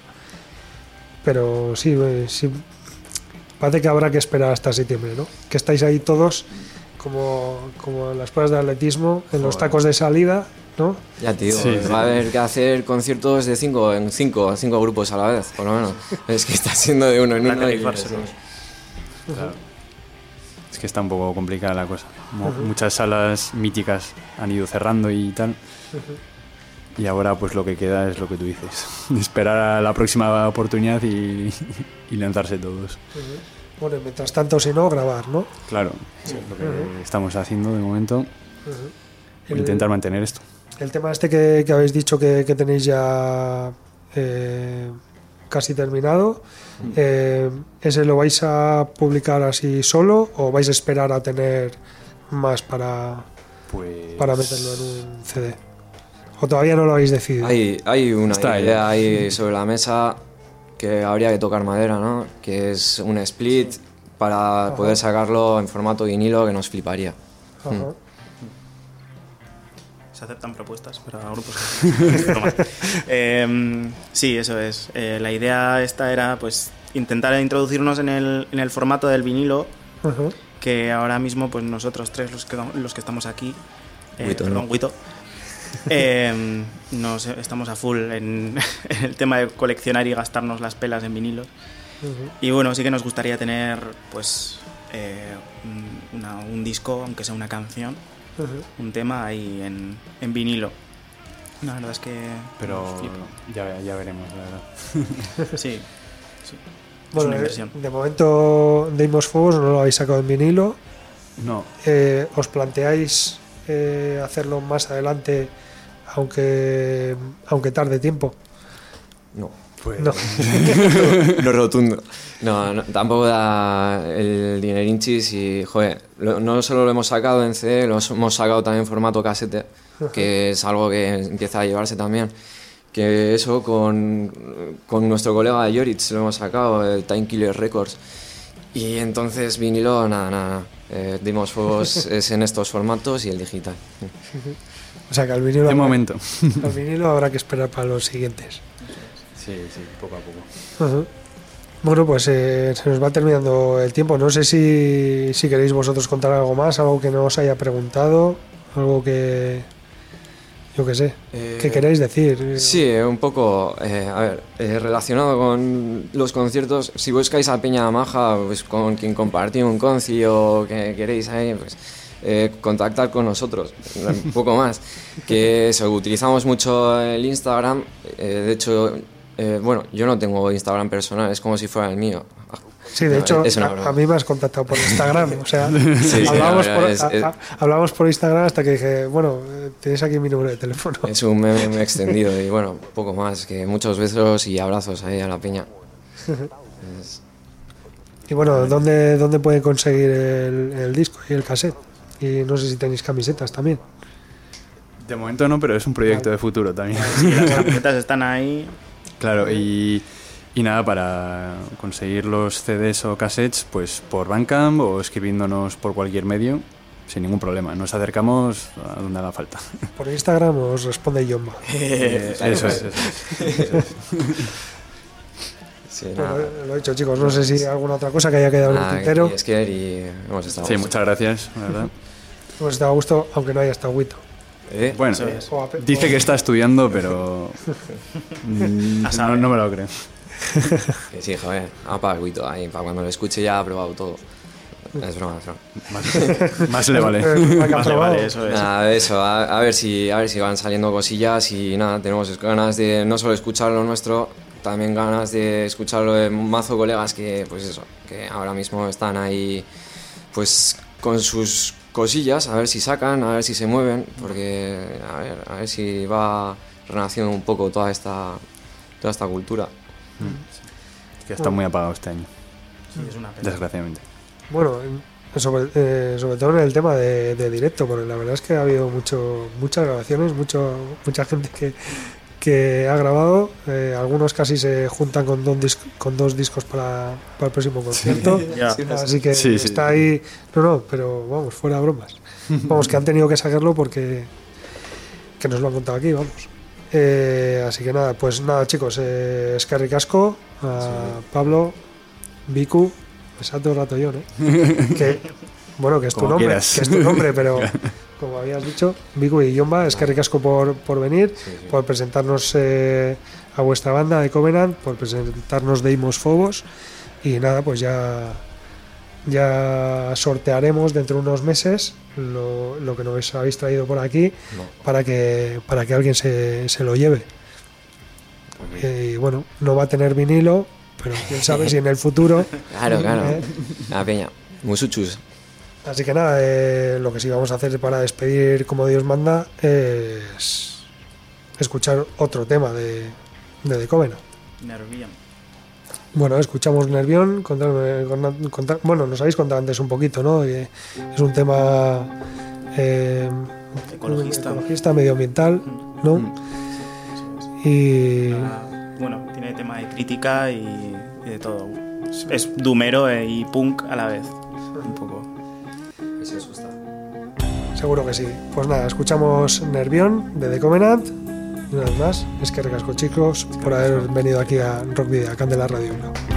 Pero sí, eh, sí, parece que habrá que esperar hasta septiembre, ¿no? Que estáis ahí todos como, como en las pruebas de atletismo, en los tacos de salida, ¿no? Ya te digo, Sí, sí. va a haber que hacer conciertos de cinco en cinco, cinco grupos a la vez, por lo menos. es que está siendo de uno en uno. y-. Claro. Es que está un poco complicada la cosa. Mo- Muchas salas míticas han ido cerrando y tal. Y ahora pues lo que queda es lo que tú dices. Esperar a la próxima oportunidad y, y lanzarse todos. Bueno, mientras tanto, si no, grabar, ¿no? Claro, es lo que estamos haciendo de momento. El- Intentar mantener esto. El tema este que, que habéis dicho que, que tenéis ya eh, casi terminado, eh, ¿ese lo vais a publicar así solo o vais a esperar a tener más para, Pues para meterlo en un CD? ¿O todavía no lo habéis decidido? Hay, hay una Está idea ahí sobre la mesa que habría que tocar madera, ¿no? Que es un split para poder sacarlo en formato vinilo que nos fliparía. Ajá. Se aceptan propuestas para grupos. Em, sí, eso es. Eh, la idea esta era pues intentar introducirnos en el, en el formato del vinilo, que ahora mismo pues nosotros tres, los que, los que estamos aquí, eh, perdón, ¿no? Em, nos, estamos a full en, en el tema de coleccionar y gastarnos las pelas en vinilos. Y bueno, sí que nos gustaría tener pues eh, una- un disco, aunque sea una canción, Un tema ahí en, en vinilo. La verdad es que Pero ya, ya veremos, la verdad. Sí, sí. Bueno, es una eh, inversión. de momento Deimos Fuegos no lo habéis sacado en vinilo. No, Eh, ¿Os planteáis eh, hacerlo más adelante, aunque, aunque tarde tiempo? No. Pues No. Lo rotundo. No, no, tampoco da el dinerinchis y, joder, lo- no solo lo hemos sacado en CD, lo hemos sacado también en formato casete, que es algo que empieza a llevarse también. Que eso con, con nuestro colega Joritz lo hemos sacado, el Time Killer Records. Y entonces vinilo, nada, nada. nada. Eh, dimos fuegos es en estos formatos y el digital. O sea que al vinilo, de habrá, momento. al vinilo habrá que esperar para los siguientes. Sí, sí, poco a poco. Bueno, pues eh, se nos va terminando el tiempo. No sé si, si queréis vosotros contar algo más, algo que no os haya preguntado, algo que... Yo qué sé. Eh, ¿Qué queréis decir? Sí, eh, un poco, eh, a ver, eh, relacionado con los conciertos, si buscáis a Peña Maja, pues con quien compartir un conci o que queréis ahí, pues eh, contactar con nosotros, un poco más. Que eso, utilizamos mucho el Instagram, de hecho, eh, bueno, yo no tengo Instagram personal, es como si fuera el mío. Sí, de No, hecho, es una a, mí me has contactado por Instagram. O sea, sí, hablábamos, la por, verdad, es- a- es- a- hablábamos por Instagram hasta que dije, bueno, tienes aquí mi número de teléfono. Es un meme extendido y bueno, poco más, que muchos besos y abrazos ahí a la peña. Es- Y bueno, ¿dónde, dónde pueden conseguir el, el disco y el cassette? Y no sé si tenéis camisetas también. De momento no, pero es un proyecto de futuro también. Sí, las camisetas están ahí. Claro, y, y nada, para conseguir los CDs o cassettes, pues por Bandcamp o escribiéndonos por cualquier medio, sin ningún problema. Nos acercamos a donde haga falta. Por Instagram os responde Yomba. Eh, eso es, eso es, eso es. sí, Bueno, nada. lo he dicho, chicos. No sé si alguna otra cosa que haya quedado en el Nada, tintero. y es que y hemos estado. Sí, muchas gracias, la verdad. Hemos estado a gusto, aunque no haya estado Wito. ¿Eh? Bueno, es. Dice que está estudiando, pero mm, A saber. no, no me lo creo. Que sí, joder. Ah, para el Guito, ahí, para cuando lo escuche ya ha probado todo. Es broma, es broma. Más, más le vale. Que ha Vale, eso es. Nada, eso, a, a ver si, a ver si van saliendo cosillas y nada, tenemos ganas de no solo escuchar lo nuestro, también ganas de escucharlo de un mazo colegas que, pues eso, que ahora mismo están ahí, pues con sus cosillas, a ver si sacan, a ver si se mueven, porque a ver, a ver si va renaciendo un poco toda esta, toda esta cultura. Que está muy apagado este año, Sí, es una pena. desgraciadamente. Bueno, en- sobre, eh, sobre todo en el tema de, de directo, porque la verdad es que ha habido mucho, muchas grabaciones, mucho, mucha gente que, que ha grabado. eh, algunos casi se juntan con dos, dis- con dos discos para, para el próximo concierto. Así que Sí, sí. está ahí. No, no, pero vamos, fuera bromas. Vamos, que han tenido que sacarlo porque. que nos lo han contado aquí, vamos. Eh, así que nada, pues nada, chicos, eh, es que ricasco a Pablo, Vicu, exacto ratallón, ¿eh? que, bueno, que es tu nombre, quieras. que es tu nombre, pero como habías dicho, Vicu y Yomba, es que ricasco por, por venir, por presentarnos eh, a vuestra banda de Covenant, por presentarnos de Imos Fobos y nada, pues ya ya sortearemos dentro de unos meses lo, lo que nos habéis traído por aquí No. para que para que alguien se, se lo lleve. Eh, y bueno, no va a tener vinilo, pero quién sabe si en el futuro. Claro, claro. Eh. La peña, musuchus. Así que nada, eh, lo que sí vamos a hacer para despedir como Dios manda es escuchar otro tema de, de The Covenant. Nervión. Bueno, escuchamos Nervión, contar- con- contar- bueno, nos habéis contado antes un poquito, ¿no? Es un tema eh, Ecologista. ecologista, medioambiental, ¿no? Mm. Y Ah, Bueno, tiene tema de crítica y, y de todo. Es, es dumero eh, y punk a la vez. Seguro que sí. Pues nada, escuchamos Nervión de The Covenant. Y una vez más, es que recasco chicos por haber venido aquí a Rock Video, a Candela Radio. ¿no? Thank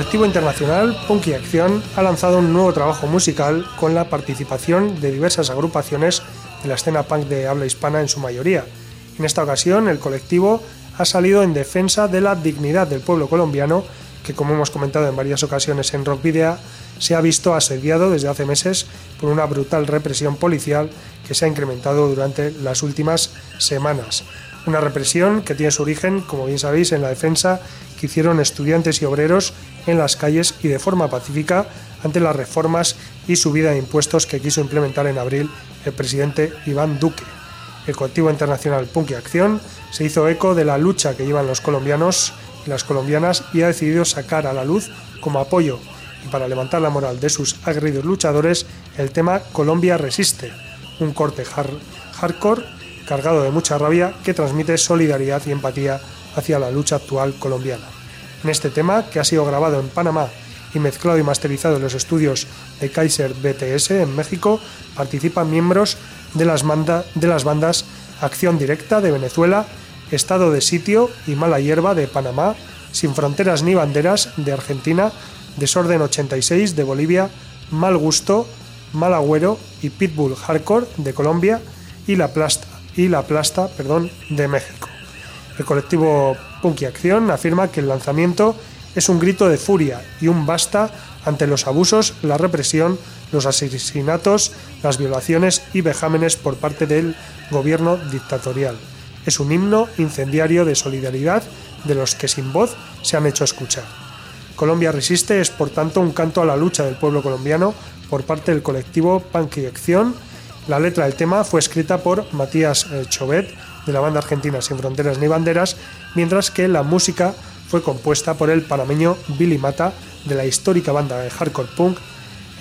Colectivo internacional Punky Acción ha lanzado un nuevo trabajo musical con la participación de diversas agrupaciones de la escena punk de habla hispana en su mayoría. En esta ocasión, el colectivo ha salido en defensa de la dignidad del pueblo colombiano, que como hemos comentado en varias ocasiones en Rock Video, se ha visto asediado desde hace meses por una brutal represión policial que se ha incrementado durante las últimas semanas. Una represión que tiene su origen, como bien sabéis, en la defensa que hicieron estudiantes y obreros en las calles y de forma pacífica ante las reformas y subida de impuestos que quiso implementar en abril el presidente Iván Duque. El colectivo internacional Punk y Acción se hizo eco de la lucha que llevan los colombianos y las colombianas y ha decidido sacar a la luz como apoyo y para levantar la moral de sus agredidos luchadores el tema Colombia resiste, un corte hardcore cargado de mucha rabia que transmite solidaridad y empatía hacia la lucha actual colombiana. En este tema, que ha sido grabado en Panamá y mezclado y masterizado en los estudios de Kaiser BTS en México, participan miembros de las, bandas Acción Directa de Venezuela, Estado de Sitio y Mala Hierba de Panamá, Sin Fronteras ni Banderas de Argentina, Desorden 86 de Bolivia, Mal Gusto, Mal Agüero y Pitbull Hardcore de Colombia y La Plasta, y la Plasta perdón, de México. El colectivo Punky Acción afirma que el lanzamiento es un grito de furia y un basta ante los abusos, la represión, los asesinatos, las violaciones y vejámenes por parte del gobierno dictatorial. Es un himno incendiario de solidaridad de los que sin voz se han hecho escuchar. Colombia Resiste es por tanto un canto a la lucha del pueblo colombiano por parte del colectivo Punky Acción. La letra del tema fue escrita por Matías eh, Chovet, de la banda argentina Sin Fronteras ni Banderas, mientras que la música fue compuesta por el panameño Billy Mata de la histórica banda de hardcore punk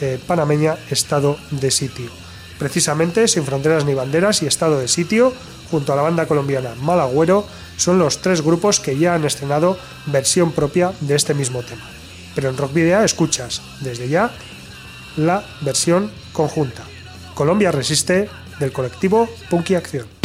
eh, panameña Estado de Sitio. Precisamente Sin Fronteras ni Banderas y Estado de Sitio, junto a la banda colombiana Malagüero, son los tres grupos que ya han estrenado versión propia de este mismo tema. Pero en Rock Video escuchas desde ya la versión conjunta. Colombia resiste del colectivo Punky Acción.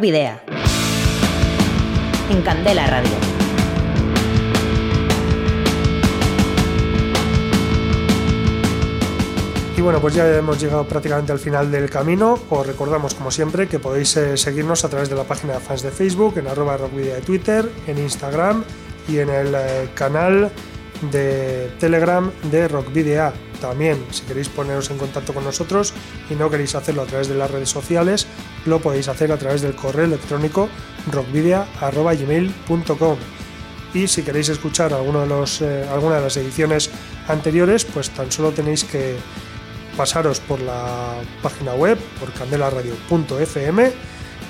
Video. En Candela Radio. Y bueno, pues ya hemos llegado prácticamente al final del camino. Os recordamos, como siempre, que podéis eh, seguirnos a través de la página de fans de Facebook, en arroba rockvidea de Twitter, en Instagram y en el eh, canal de Telegram de Rockvidea. También, si queréis poneros en contacto con nosotros y no queréis hacerlo a través de las redes sociales, lo podéis hacer a través del correo electrónico rockvidea.gmail.com y si queréis escuchar alguno de los, eh, alguna de las ediciones anteriores, pues tan solo tenéis que pasaros por la página web, por candelaradio.fm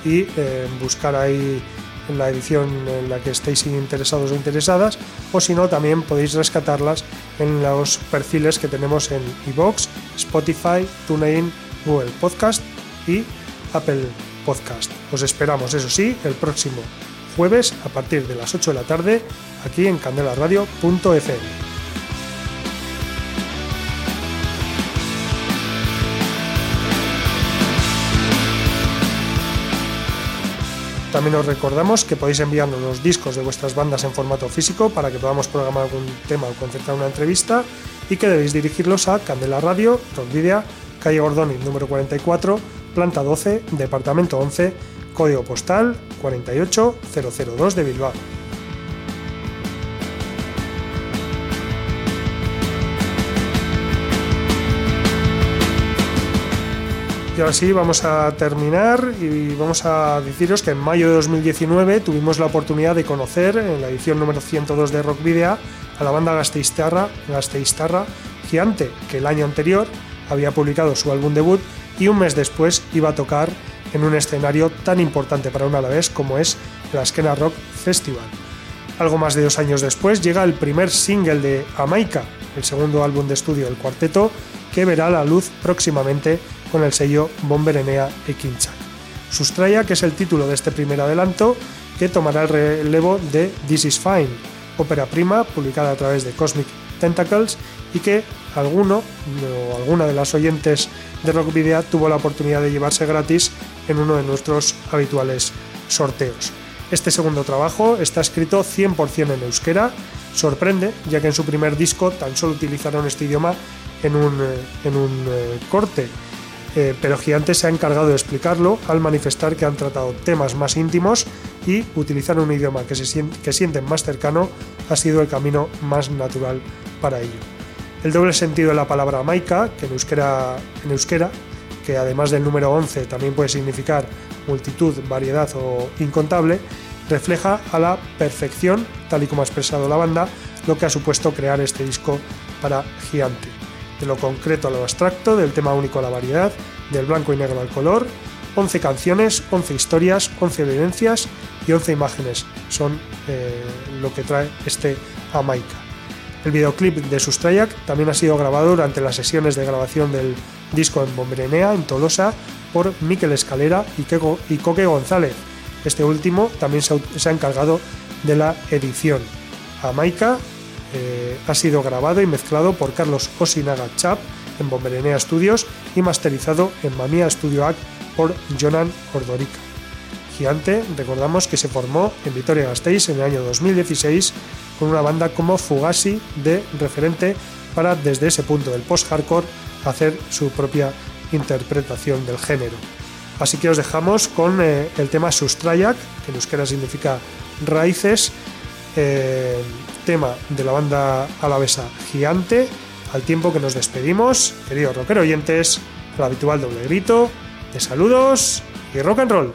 y eh, buscar ahí en la edición en la que estéis interesados o interesadas, o si no, también podéis rescatarlas en los perfiles que tenemos en iBox, Spotify, TuneIn, Google Podcast y Apple Podcast. Os esperamos, eso sí, el próximo jueves a partir de las 8 de la tarde aquí en candelaradio.fm. También os recordamos que podéis enviarnos los discos de vuestras bandas en formato físico para que podamos programar algún tema o concertar una entrevista y que debéis dirigirlos a Candela Radio, Rockvidia, calle Gordoni, número 44, planta 12, departamento 11, código postal 48002 de Bilbao. Y ahora sí, vamos a terminar y vamos a deciros que en mayo de 2019 tuvimos la oportunidad de conocer en la edición número 102 de Rock Video a la banda Gasteiztarra, Gasteiztarra Gigante, que el año anterior había publicado su álbum debut y un mes después iba a tocar en un escenario tan importante para un alavés como es la Esquena Rock Festival. Algo más de dos años después llega el primer single de Amaica, el segundo álbum de estudio del cuarteto, que verá la luz próximamente con el sello Bomberenea e Kinchak. Sustraya, que es el título de este primer adelanto, que tomará el relevo de This Is Fine, ópera prima publicada a través de Cosmic Tentacles y que alguno o alguna de las oyentes de Rock tuvo la oportunidad de llevarse gratis en uno de nuestros habituales sorteos. Este segundo trabajo está escrito 100% en euskera, sorprende ya que en su primer disco tan solo utilizaron este idioma en un, eh, en un eh, corte eh, pero Gigante se ha encargado de explicarlo al manifestar que han tratado temas más íntimos y utilizar un idioma que, se sienten más cercano ha sido el camino más natural para ello. El doble sentido de la palabra maica, que en euskera, en euskera, que además del número 11 también puede significar multitud, variedad o incontable, refleja a la perfección, tal y como ha expresado la banda, lo que ha supuesto crear este disco para Gigante de lo concreto a lo abstracto, del tema único a la variedad, del blanco y negro al color. 11 canciones, 11 historias, 11 evidencias y 11 imágenes son eh, lo que trae este Amaica. El videoclip de Sustrayak también ha sido grabado durante las sesiones de grabación del disco en Bombrenea, en Tolosa, por Miquel Escalera y Coque González. Este último también se ha encargado de la edición. Amaica eh, ha sido grabado y mezclado por Carlos Osinaga Chap en Bomberenea Studios y masterizado en Mamia Studio Act por Jonan Ordorica. Gigante, recordamos que se formó en Vitoria-Gasteiz en el año 2016 con una banda como Fugazi de referente para desde ese punto del post-hardcore hacer su propia interpretación del género. Así que os dejamos con eh, el tema Sustrayak, que en euskera significa raíces, eh, tema de la banda alavesa Gigante, al tiempo que nos despedimos, queridos rocker oyentes, el habitual doble grito de saludos y rock and roll.